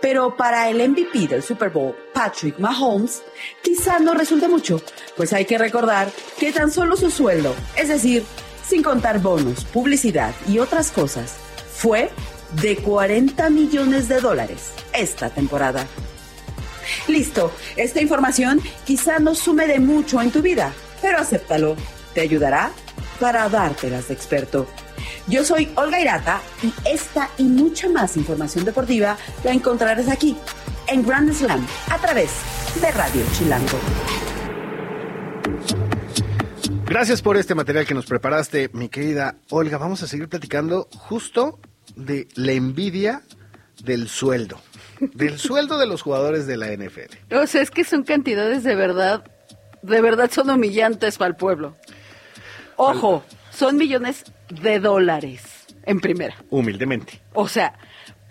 Pero para el MVP del Super Bowl, Patrick Mahomes, quizá no resulte mucho, pues hay que recordar que tan solo su sueldo, es decir, sin contar bonos, publicidad y otras cosas, fue de 40 millones de dólares esta temporada. Listo, esta información quizá no sume de mucho en tu vida, pero acéptalo. Te ayudará para dártelas de experto. Yo soy Olga Irata y esta y mucha más información deportiva la encontrarás aquí, en Grand Slam, a través de Radio Chilango. Gracias por este material que nos preparaste, mi querida Olga. Vamos a seguir platicando justo de la envidia del sueldo. Del sueldo de los jugadores de la NFL. O sea, es que son cantidades de verdad, de verdad son humillantes para el pueblo. Ojo, son millones de dólares en primera. Humildemente. O sea,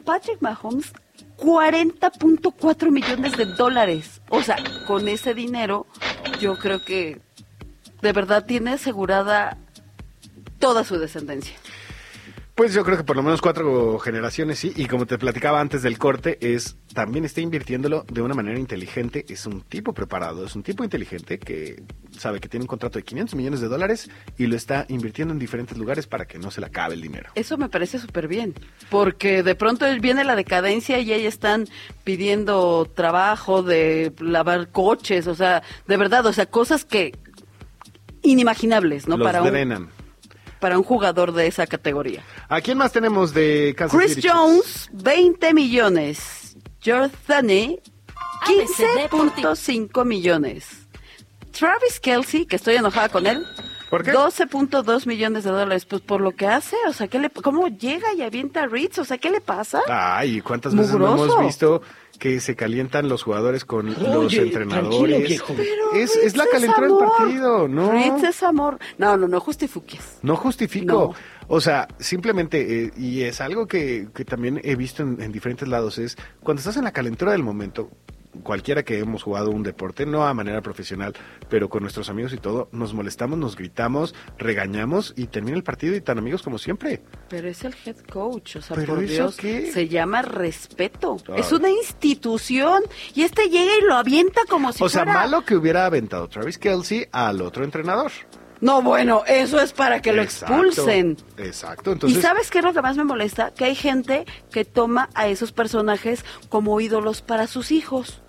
Patrick Mahomes, 40.4 millones de dólares. O sea, con ese dinero, yo creo que de verdad tiene asegurada toda su descendencia. Pues yo creo que por lo menos cuatro generaciones sí, y como te platicaba antes del corte, es también está invirtiéndolo de una manera inteligente, es un tipo preparado, es un tipo inteligente que sabe que tiene un contrato de 500 millones de dólares y lo está invirtiendo en diferentes lugares para que no se le acabe el dinero. Eso me parece súper bien, porque de pronto viene la decadencia y ahí están pidiendo trabajo de lavar coches, o sea, de verdad, o sea, cosas que inimaginables, ¿no? Los para un, drenan. Para un jugador de esa categoría. ¿A quién más tenemos de Kansas Chris City Chiefs? Jones, 20 millones. George Thane, ABC Deportivo. 15.5 millones. Travis Kelsey, que estoy enojada con él. ¿Por qué? 12.2 millones de dólares, pues por lo que hace, o sea, ¿qué le, ¿cómo llega y avienta a Ritz? O sea, ¿qué le pasa? Ay, ¿cuántas veces no hemos visto que se calientan los jugadores con los entrenadores? tranquilo, viejo. Pero es, Ritz es la calentura del partido, ¿no? Ritz es amor. No, no, no justifiques. No justifico. No. O sea, simplemente, eh, y es algo que, que también he visto en, en diferentes lados, es cuando estás en la calentura del momento, cualquiera que hemos jugado un deporte, no a manera profesional, pero con nuestros amigos y todo, nos molestamos, nos gritamos, regañamos y termina el partido y tan amigos como siempre. Pero es el head coach, o sea, ¿Pero por Dios, qué? se llama respeto. Es una institución y este llega y lo avienta como si o sea, fuera... malo que hubiera aventado Travis Kelsey al otro entrenador. No, bueno, eso es para que lo Exacto, expulsen. Exacto, entonces... ¿Y sabes qué es lo que más me molesta? Que hay gente que toma a esos personajes como ídolos para sus hijos.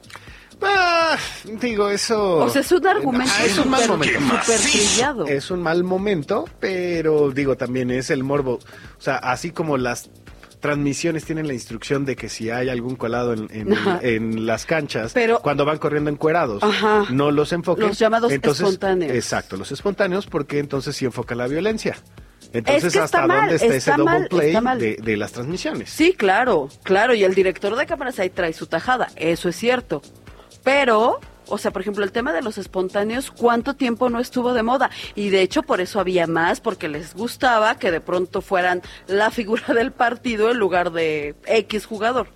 Ah, digo, eso... O sea, es un argumento Ah, es un mal momento. trillado. Es un mal momento, pero digo, también es el morbo. O sea, así como las transmisiones tienen la instrucción de que si hay algún colado en, en- Ajá. en las canchas, Pero- cuando van corriendo encuerados, Ajá. no los enfoquen. Los llamados entonces, espontáneos. Exacto, los espontáneos, porque entonces sí enfoca la violencia. Entonces, que ¿hasta está mal, dónde está, ese está double mal, play está mal. de, de las transmisiones? Sí, claro, claro, y el director de cámaras ahí trae su tajada, eso es cierto. Pero, o sea, por ejemplo, el tema de los espontáneos, ¿cuánto tiempo no estuvo de moda? Y de hecho por eso había más, porque les gustaba que de pronto fueran la figura del partido en lugar de X jugador.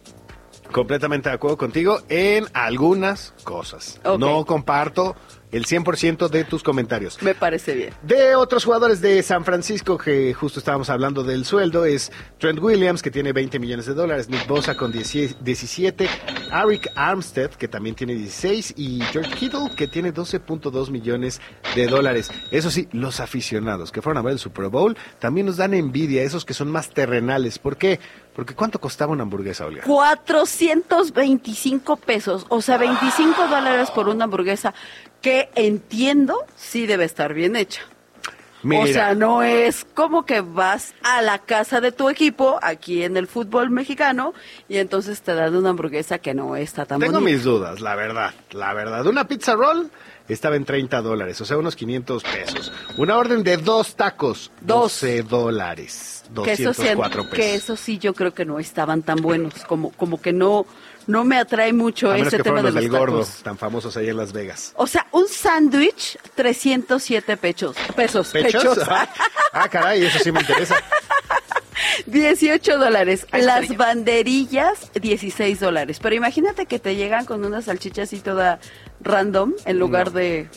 Completamente de acuerdo contigo en algunas cosas. No comparto el 100% de tus comentarios. Me parece bien. De otros jugadores de San Francisco que justo estábamos hablando del sueldo es Trent Williams que tiene 20 millones de dólares, Nick Bosa con 10 17, Arik Armstead que también tiene 16 y George Kittle que tiene 12.2 millones de dólares. Eso sí, los aficionados que fueron a ver el Super Bowl también nos dan envidia, esos que son más terrenales. ¿Por qué? Porque ¿cuánto costaba una hamburguesa, Olga? 425 pesos, o sea, 25 dólares por una hamburguesa que entiendo sí debe estar bien hecha. O sea, no es como que vas a la casa de tu equipo aquí en el fútbol mexicano y entonces te dan una hamburguesa que no está tan Tengo bonita. mis dudas, la verdad, la verdad. Una pizza roll estaba en 30 dólares, o sea, unos 500 pesos. Una orden de dos tacos, Dos. 12 dólares, que eso, sí, 204 pesos. que eso sí yo creo que no estaban tan buenos, como, como que no, no me atrae mucho A ese que tema de los del gordo, tan famosos ahí en Las Vegas. O sea, un sándwich, 307 pechos, pesos. ¿Pechos? Ah, ah, caray, eso sí me interesa. 18 dólares. Las banderillas, 16 dólares. Pero imagínate que te llegan con una salchicha así toda random en lugar de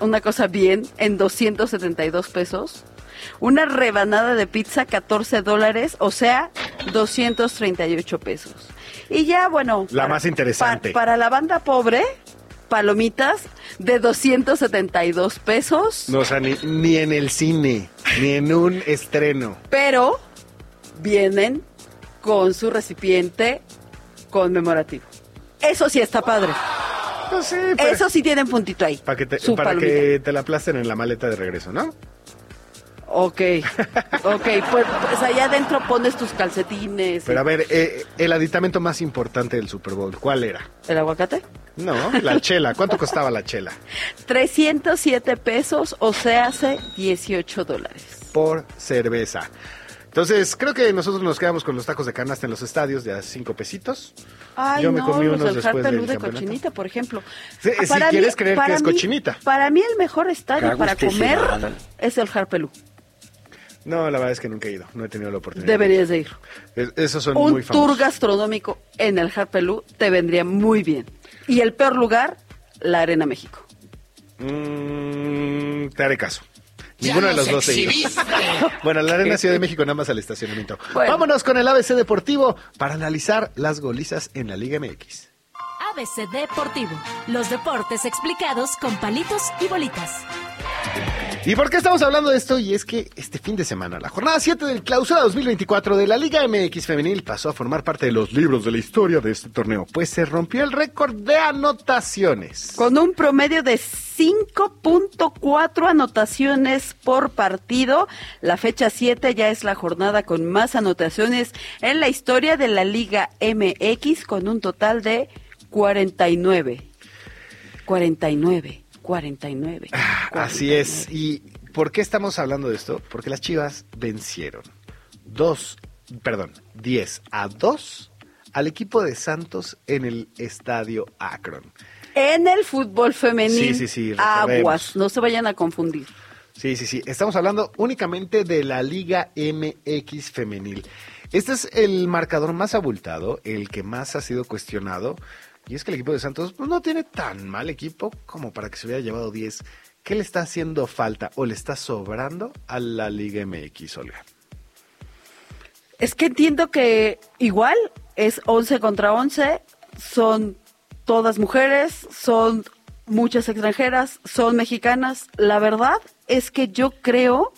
una cosa bien en 272 pesos. Una rebanada de pizza, 14 dólares, o sea, 238 pesos. Y ya, bueno. La más interesante. pa- para la banda pobre, palomitas de 272 pesos. No, o sea, ni, ni en el cine, ni en un estreno. pero vienen con su recipiente conmemorativo. Eso sí está padre. No sé, pero- Eso sí tienen puntito ahí. para que te, para palomita. que te la aplasten en la maleta de regreso, ¿no? Ok, ok, pues, pues allá adentro pones tus calcetines. Pero a y- ver, eh, el aditamento más importante del Super Bowl, ¿cuál era? ¿El aguacate? No, la chela. ¿Cuánto costaba la chela? 307 pesos, o sea, hace 18 dólares. Por cerveza. Entonces, creo que nosotros nos quedamos con los tacos de canasta en los estadios de a cinco pesitos. Ay, Yo me no, comí los unos del después Harpelú del de campeonato. cochinita, por ejemplo. Sí, si quieres creer que es cochinita. Para mí el mejor estadio Cago para comer es el Harpelú. No, la verdad es que nunca he ido. No he tenido la oportunidad. Deberías de ir. Es- esos son un muy tour famosos. gastronómico en el Harpelú te vendría muy bien. Y el peor lugar, la Arena México. Mm, te haré caso. Ninguno de los dos. Bueno, la Arena Ciudad de México nada más al estacionamiento. Bueno. Vámonos con el ABC Deportivo para analizar las golizas en la Liga MX. ABC Deportivo. Los deportes explicados con palitos y bolitas. ¿Y por qué estamos hablando de esto? Y es que este fin de semana, la jornada 7 del clausura 2024 de la Liga MX Femenil pasó a formar parte de los libros de la historia de este torneo, pues se rompió el récord de anotaciones. Con un promedio de 5.4 anotaciones por partido, la fecha 7 ya es la jornada con más anotaciones en la historia de la Liga MX con un total de 49. 49. 49. Así es. ¿Y por qué estamos hablando de esto? Porque las Chivas vencieron dos, perdón, 10 a 2 al equipo de Santos en el estadio Akron. En el fútbol femenil, Sí, sí, sí, recordemos. aguas, no se vayan a confundir. Sí, sí, sí. Estamos hablando únicamente de la Liga MX femenil. Este es el marcador más abultado, el que más ha sido cuestionado. Y es que el equipo de Santos pues, no tiene tan mal equipo como para que se hubiera llevado 10. ¿Qué le está haciendo falta o le está sobrando a la Liga MX, Olga? Es que entiendo que igual es 11 contra 11, son todas mujeres, son muchas extranjeras, son mexicanas. La verdad es que yo creo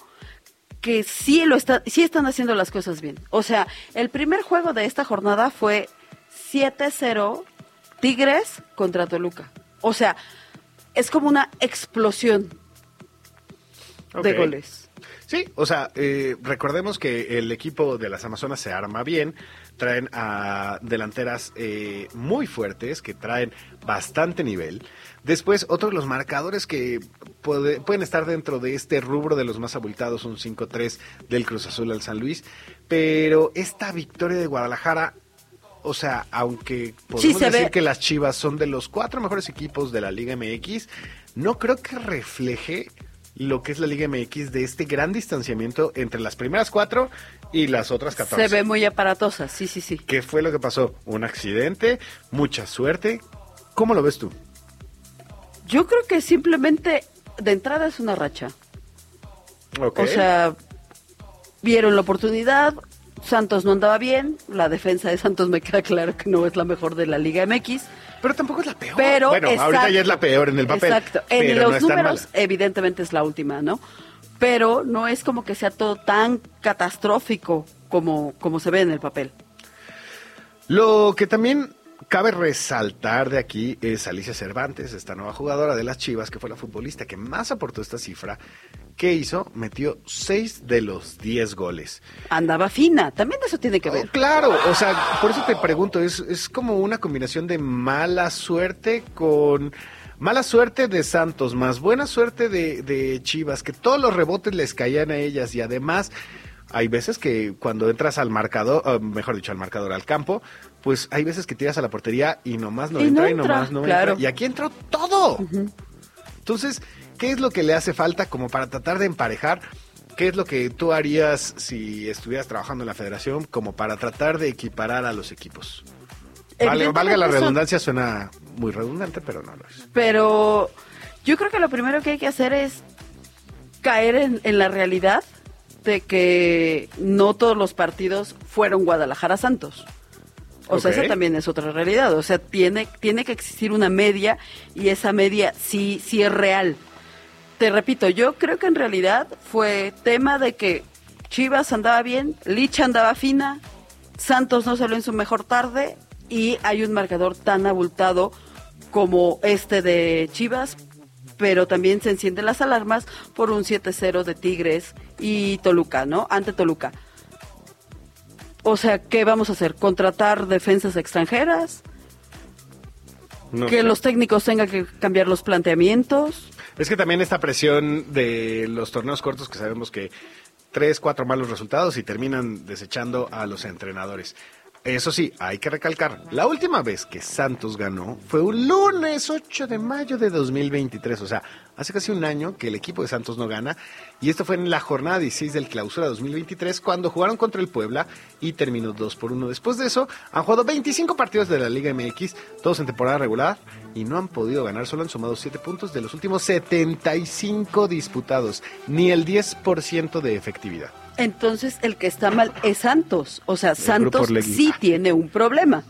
que sí lo está, sí están haciendo las cosas bien. O sea, el primer juego de esta jornada fue 7-0 Tigres contra Toluca. O sea, es como una explosión de goles. Sí, o sea, eh, recordemos que el equipo de las Amazonas se arma bien, traen a delanteras eh, muy fuertes, que traen bastante nivel. Después, otro de los marcadores que puede- pueden estar dentro de este rubro de los más abultados, un 5-3 del Cruz Azul al San Luis, pero esta victoria de Guadalajara... O sea, aunque podemos decir ve- que las Chivas son de los cuatro mejores equipos de la Liga MX, no creo que refleje lo que es la Liga MX de este gran distanciamiento entre las primeras cuatro y las otras 14. Se ve muy aparatosa, sí, sí, sí. ¿Qué fue lo que pasó? ¿Un accidente? ¿Mucha suerte? ¿Cómo lo ves tú? Yo creo que simplemente de entrada es una racha. Ok. O sea, vieron la oportunidad, Santos no andaba bien, la defensa de Santos me queda claro que no es la mejor de la Liga MX, pero tampoco es la peor. pero bueno, ahorita ya es la peor en el papel. Exacto, en pero los no números evidentemente es la última, ¿no? Pero no es como que sea todo tan catastrófico como, como se ve en el papel. Lo que también cabe resaltar de aquí es Alicia Cervantes, esta nueva jugadora de las Chivas, que fue la futbolista que más aportó esta cifra. ¿Qué hizo? Metió 6 de los 10 goles. Andaba fina, también eso tiene que Oh, ver. claro, o sea, por eso te pregunto, es, es como una combinación de mala suerte con mala suerte de Santos, más buena suerte de, de Chivas, que todos los rebotes les caían a ellas y además hay veces que cuando entras al marcador, eh, mejor dicho, al marcador, al campo, pues hay veces que tiras a la portería y nomás no Y no entra y nomás no claro. entra. Y aquí entró todo. Entonces, ¿qué es lo que le hace falta como para tratar de emparejar? ¿Qué es lo que tú harías si estuvieras trabajando en la federación como para tratar de equiparar a los equipos? Vale, valga la redundancia, suena muy redundante, pero no lo es. Pero yo creo que lo primero que hay que hacer es caer en, en la realidad de que no todos los partidos fueron Guadalajara Santos. O sea, esa también es otra realidad. O sea, tiene, tiene que existir una media y esa media sí, sí es real. Te repito, yo creo que en realidad fue tema de que Chivas andaba bien, Licha andaba fina, Santos no salió en su mejor tarde y hay un marcador tan abultado como este de Chivas, pero también se encienden las alarmas por un 7-0 de Tigres y Toluca, ¿no? Ante Toluca. O sea, ¿qué vamos a hacer? ¿Contratar defensas extranjeras? No ¿Que los técnicos tengan que cambiar los planteamientos? Es que también esta presión de los torneos cortos que sabemos que tres, cuatro malos resultados y terminan desechando a los entrenadores. Eso sí, hay que recalcar, la última vez que Santos ganó fue un lunes 8 de mayo de 2023, o sea, hace casi un año que el equipo de Santos no gana, y esto fue en la jornada 16 del clausura 2023, cuando jugaron contra el Puebla y terminó 2 por 1. Después de eso, han jugado 25 partidos de la Liga MX, todos en temporada regular, y no han podido ganar, solo han sumado 7 puntos de los últimos 75 disputados, ni el 10% de efectividad. Entonces el que está mal es Santos. O sea, Santos sí tiene un problema.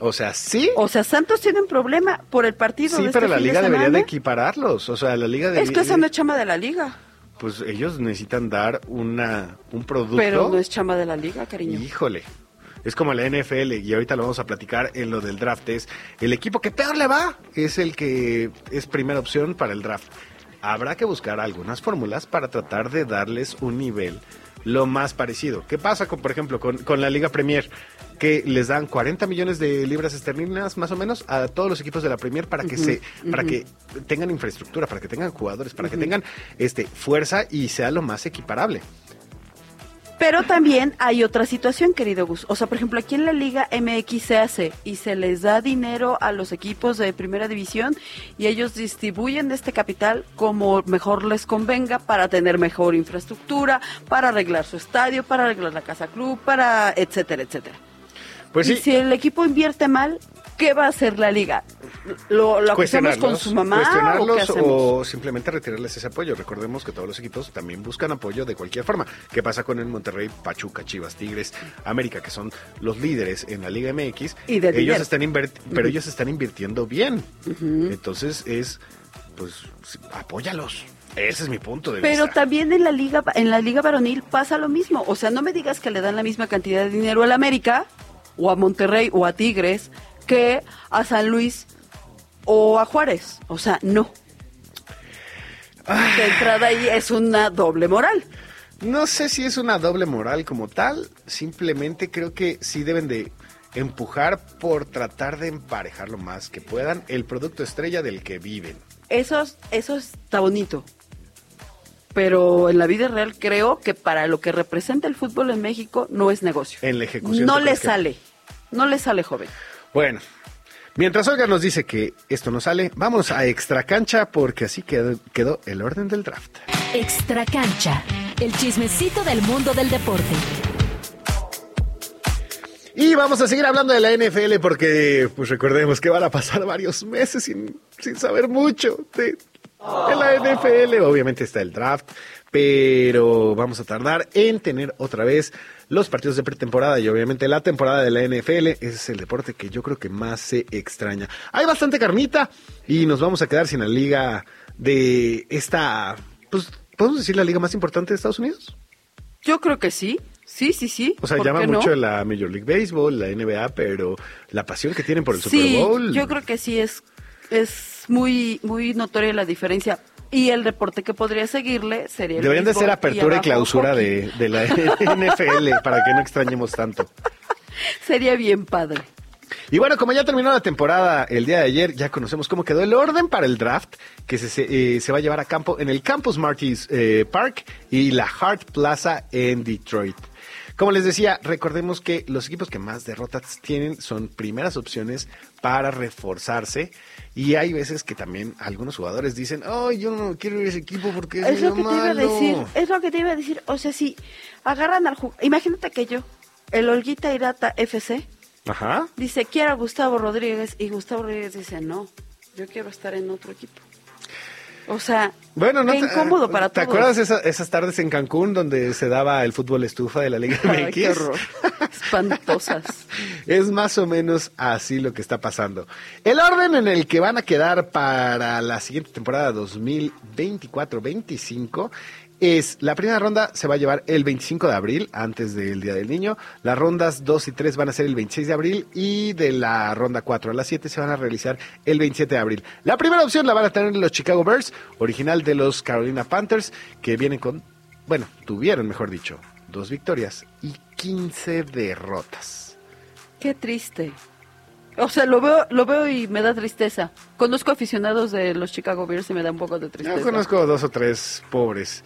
O sea, sí, O sea, Santos tiene un problema por el partido. sí, de pero este la fin de liga debería de equipararlos, o sea, la liga Es debería... que esa no es chama de la liga. Pues ellos necesitan dar una, un producto... Pero no es chama de la liga, cariño. Híjole. Es como la NFL, y ahorita lo vamos a platicar en lo del draft. Es el equipo que peor le va, es el que es primera opción para el draft. Habrá que buscar algunas fórmulas para tratar de darles un nivel lo más parecido. ¿Qué pasa, con, por ejemplo, con, con la Liga Premier? Que les dan 40 millones de libras esterlinas más o menos a todos los equipos de la Premier para que se para que tengan infraestructura, para que tengan jugadores, para que tengan este fuerza y sea lo más equiparable. Pero también hay otra situación, querido Gus. O sea, por ejemplo, aquí en la Liga MX se hace y se les da dinero a los equipos de primera división y ellos distribuyen este capital como mejor les convenga para tener mejor infraestructura, para arreglar su estadio, para arreglar la casa club, para etcétera, etcétera. Pues y sí, si el equipo invierte mal, ¿qué va a hacer la liga? ¿Lo, lo acusamos con su mamá o cuestionarlos simplemente retirarles ese apoyo. Recordemos que todos los equipos también buscan apoyo de cualquier forma. ¿Qué pasa con el Monterrey, Pachuca, Chivas, Tigres, América, que son los líderes en la Liga MX? Y de ellos están pero ellos están invirtiendo bien. Entonces es, pues, apóyalos. Ese es mi punto de Pero vista. también en la liga en la liga varonil pasa lo mismo, o sea, no me digas que le dan la misma cantidad de dinero al América o a Monterrey o a Tigres que a San Luis o a Juárez, o sea, no. De entrada ahí es una doble moral. No sé si es una doble moral como tal, simplemente creo que sí deben de empujar por tratar de emparejar lo más que puedan el producto estrella del que viven. Eso es- eso está bonito. Pero en la vida real creo que para lo que representa el fútbol en México no es negocio. En la ejecución, No ¿tú le sale. No le sale, joven. Bueno, mientras Olga nos dice que esto no sale, vamos a extra cancha porque así quedó, quedó el orden del draft. Extra cancha. El chismecito del mundo del deporte. Y vamos a seguir hablando de la NFL porque, pues recordemos que van a pasar varios meses sin, sin saber mucho de, de la NFL. Obviamente está el draft, pero vamos a tardar en tener otra vez los partidos de pretemporada y obviamente la temporada de la NFL. Ese es el deporte que yo creo que más se extraña. Hay bastante carnita y nos vamos a quedar sin la liga de esta, pues, ¿podemos decir la liga más importante de Estados Unidos? Yo creo que sí. Sí, sí, sí. O sea, ¿Por llama qué no? mucho la Major League Baseball, la NBA, pero la pasión que tienen por el Sí, Super Bowl. yo creo que sí es, es muy, muy notoria la diferencia. Y el deporte que podría seguirle sería el Deberían de ser apertura y clausura de, de la NFL para que no extrañemos tanto. Sería bien padre. Y bueno, como ya terminó la temporada el día de ayer, ya conocemos cómo quedó el orden para el draft que se, se, eh, se va a llevar a campo en el Campus Martins eh, Park y la Hart Plaza en Detroit. Como les decía, recordemos que los equipos que más derrotas tienen son primeras opciones para reforzarse. Y hay veces que también algunos jugadores dicen, oh, yo no quiero ir a ese equipo porque es, Es lo que medio te iba a malo". decir, es lo que te iba a decir. O sea, si agarran al jugador, imagínate que yo, el Olguita Irata FC, Ajá. dice, quiero a Gustavo Rodríguez, y Gustavo Rodríguez dice, no, yo quiero estar en otro equipo. O sea, Bueno, no qué te- incómodo para ¿Te todos. acuerdas esa- esas tardes en Cancún donde se daba el fútbol estufa de la Liga Ay, MX? qué horror. Espantosas. Es más o menos así lo que está pasando. El orden en el que van a quedar para la siguiente temporada 2024-25 es la primera ronda se va a llevar el 25 de abril, antes del Día del Niño. Las rondas 2 y 3 van a ser el 26 de abril y de la ronda 4 a la 7 se van a realizar el 27 de abril. La primera opción la van a tener los Chicago Bears, original de los Carolina Panthers, que vienen con, bueno, tuvieron, mejor dicho, dos victorias y 15 derrotas. Qué triste. O sea, lo veo, lo veo y me da tristeza. Conozco aficionados de los Chicago Bears y me da un poco de tristeza. Yo conozco dos o tres pobres.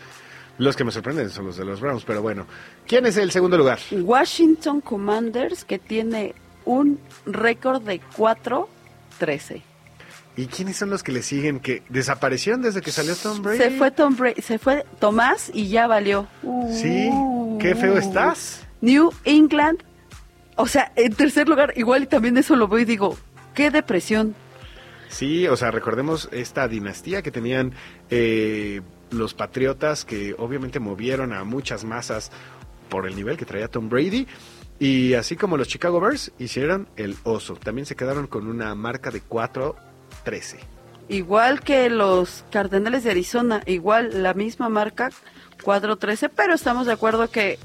Los que me sorprenden son los de los Browns, pero bueno. ¿Quién es el segundo lugar? Washington Commanders, que tiene un récord de 4-13. ¿Y quiénes son los que le siguen que desaparecieron desde que salió Tom Brady? Se fue Tom Brady, se fue Tomás y ya valió. Sí, qué feo estás. New England, o sea, en tercer lugar, igual y también eso lo veo y digo, qué depresión. Sí, o sea, recordemos esta dinastía que tenían eh, los Patriotas, que obviamente movieron a muchas masas por el nivel que traía Tom Brady. Y así como los Chicago Bears hicieron el oso. También se quedaron con una marca de 4-13. Igual que los Cardenales de Arizona, igual la misma marca, 4-13, pero estamos de acuerdo que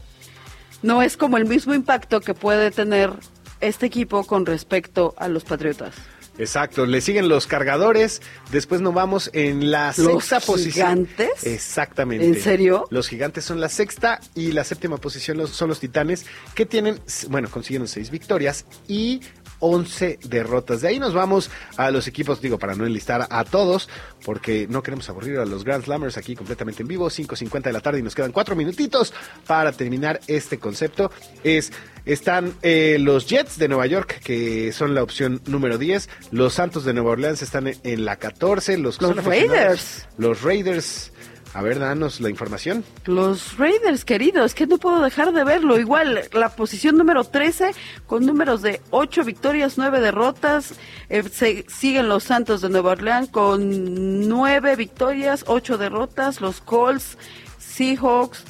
no es como el mismo impacto que puede tener este equipo con respecto a los Patriotas. Exacto, le siguen los cargadores, después nos vamos en la ¿Los sexta posición. gigantes? Exactamente. ¿En serio? Los gigantes son la sexta y la séptima posición son los titanes que tienen, bueno, consiguieron seis victorias y 11 derrotas. De ahí nos vamos a los equipos, digo, para no enlistar a todos, porque no queremos aburrir a los Grand Slammers aquí completamente en vivo, 5.50 de la tarde y nos quedan cuatro minutitos para terminar este concepto. Es, están eh, los Jets de Nueva York, que son la opción número 10, los Santos de Nueva Orleans están en, en la 14, los, Los Raiders. Los Raiders. A ver, danos la información. Los Raiders, queridos, que no puedo dejar de verlo. Igual, la posición número 13, con números de 8 victorias, 9 derrotas. Eh, se, siguen los Santos de Nueva Orleans con 9 victorias, 8 derrotas. Los Colts, Seahawks,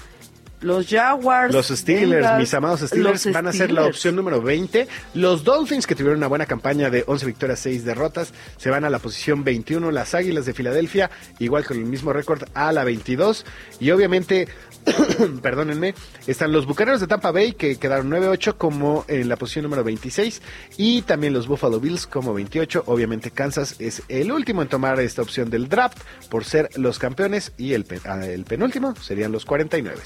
los Jaguars. Los Steelers, mis amados Steelers, van a ser la opción número 20. Los Dolphins, que tuvieron una buena campaña de 11 victorias, 6 derrotas, se van a la posición 21. Las Águilas de Filadelfia, igual con el mismo récord, a la 22. Y obviamente, perdónenme, están los Bucaneros de Tampa Bay, que quedaron 9-8 como en la posición número 26. Y también los Buffalo Bills como 28. Obviamente Kansas es el último en tomar esta opción del draft por ser los campeones. Y el, ah, el penúltimo serían los 49.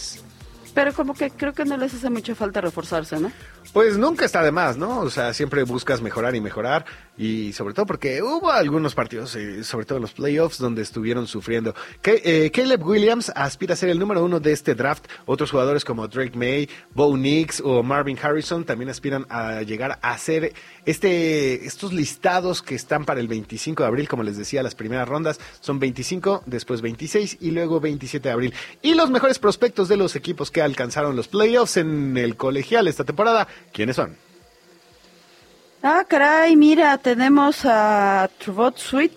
Pero como que creo que no les hace mucha falta reforzarse, ¿no? Pues nunca está de más, ¿no? O sea, siempre buscas mejorar y mejorar. Y sobre todo porque hubo algunos partidos, eh, sobre todo en los playoffs, donde estuvieron sufriendo. Que, eh, Caleb Williams aspira a ser el número uno de este draft. Otros jugadores como Drake May, Bo Nix o Marvin Harrison también aspiran a llegar a ser este, estos listados que están para el 25 de abril. Como les decía, las primeras rondas son 25, después 26 y luego 27 de abril. Y los mejores prospectos de los equipos que alcanzaron los playoffs en el colegial esta temporada, ¿quiénes son? Ah, caray, mira, tenemos a Trevot Sweet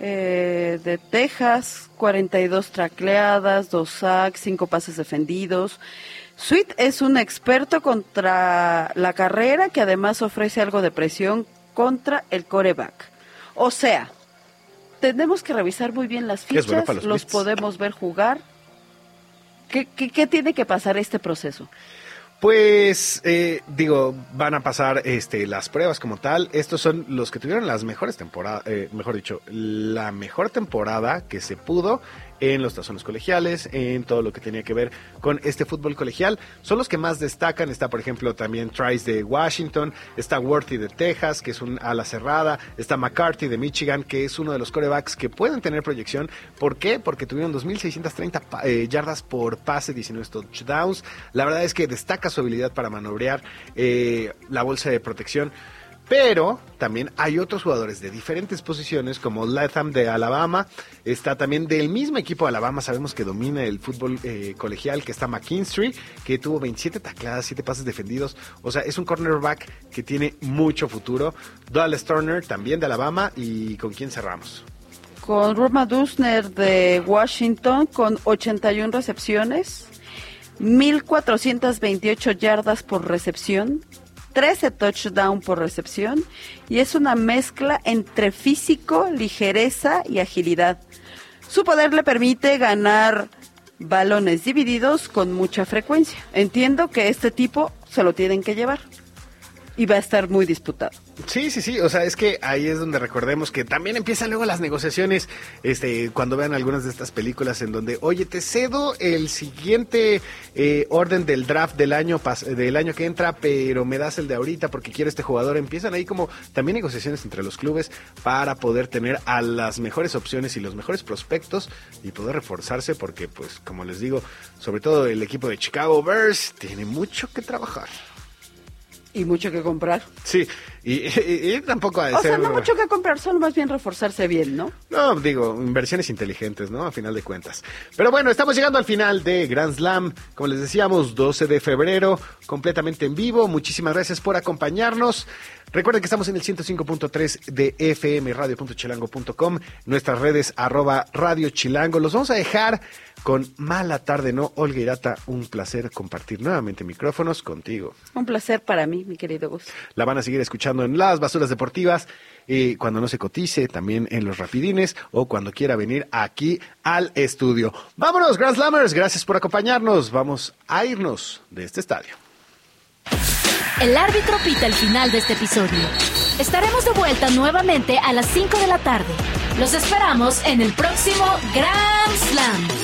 eh, de Texas, 42 tracleadas, 2 sacks, 5 pases defendidos. Sweet es un experto contra la carrera que además ofrece algo de presión contra el coreback. O sea, tenemos que revisar muy bien las bueno fichas, los podemos ver jugar. ¿Qué, qué, qué tiene que pasar este proceso? Pues eh, digo, van a pasar este, las pruebas como tal. Estos son los que tuvieron las mejores temporadas, eh, mejor dicho, la mejor temporada que se pudo en los tazones colegiales, en todo lo que tenía que ver con este fútbol colegial. Son los que más destacan. Está, por ejemplo, también Trice de Washington, está Worthy de Texas, que es un ala cerrada, está McCarthy de Michigan, que es uno de los corebacks que pueden tener proyección. ¿Por qué? Porque tuvieron 2.630 eh, yardas por pase, 19 touchdowns. La verdad es que destaca su habilidad para manobrear eh, la bolsa de protección. Pero también hay otros jugadores de diferentes posiciones, como Latham de Alabama. Está también del mismo equipo de Alabama, sabemos que domina el fútbol eh, colegial, que está McKinstry, que tuvo 27 tacladas, 7 pases defendidos. O sea, es un cornerback que tiene mucho futuro. Dallas Turner también de Alabama. ¿Y con quién cerramos? Con Roma Dusner de Washington, con 81 recepciones, 1.428 yardas por recepción, 13 touchdown por recepción y es una mezcla entre físico, ligereza y agilidad. Su poder le permite ganar balones divididos con mucha frecuencia. Entiendo que este tipo se lo tienen que llevar y va a estar muy disputado. Sí, sí, sí, o sea, es que ahí es donde recordemos que también empiezan luego las negociaciones, este, cuando vean algunas de estas películas en donde, oye, te cedo el siguiente eh, orden del draft del año del año que entra, pero me das el de ahorita porque quiero este jugador. Empiezan ahí como también negociaciones entre los clubes para poder tener a las mejores opciones y los mejores prospectos y poder reforzarse porque, pues, como les digo, sobre todo el equipo de Chicago Bears tiene mucho que trabajar. Y mucho que comprar. Sí, y, tampoco a O sea, no mucho que comprar, solo más bien reforzarse bien, ¿no? No, digo, inversiones inteligentes, ¿no? A final de cuentas. Pero bueno, estamos llegando al final de Grand Slam. Como les decíamos, 12 de febrero, completamente en vivo. Muchísimas gracias por acompañarnos. Recuerden que estamos en el 105.3 de FM, radio.chilango.com, nuestras redes arroba Radio Chilango. Los vamos a dejar con Mala Tarde, ¿no? Olga Irata, un placer compartir nuevamente micrófonos contigo. Un placer para mí, mi querido Gus. La van a seguir escuchando en las basuras deportivas, eh, cuando no se cotice, también en los rapidines o cuando quiera venir aquí al estudio. Vámonos, Grand Slammers, gracias por acompañarnos. Vamos a irnos de este estadio. El árbitro pita el final de este episodio. Estaremos de vuelta nuevamente a las 5 de la tarde. Los esperamos en el próximo Grand Slam.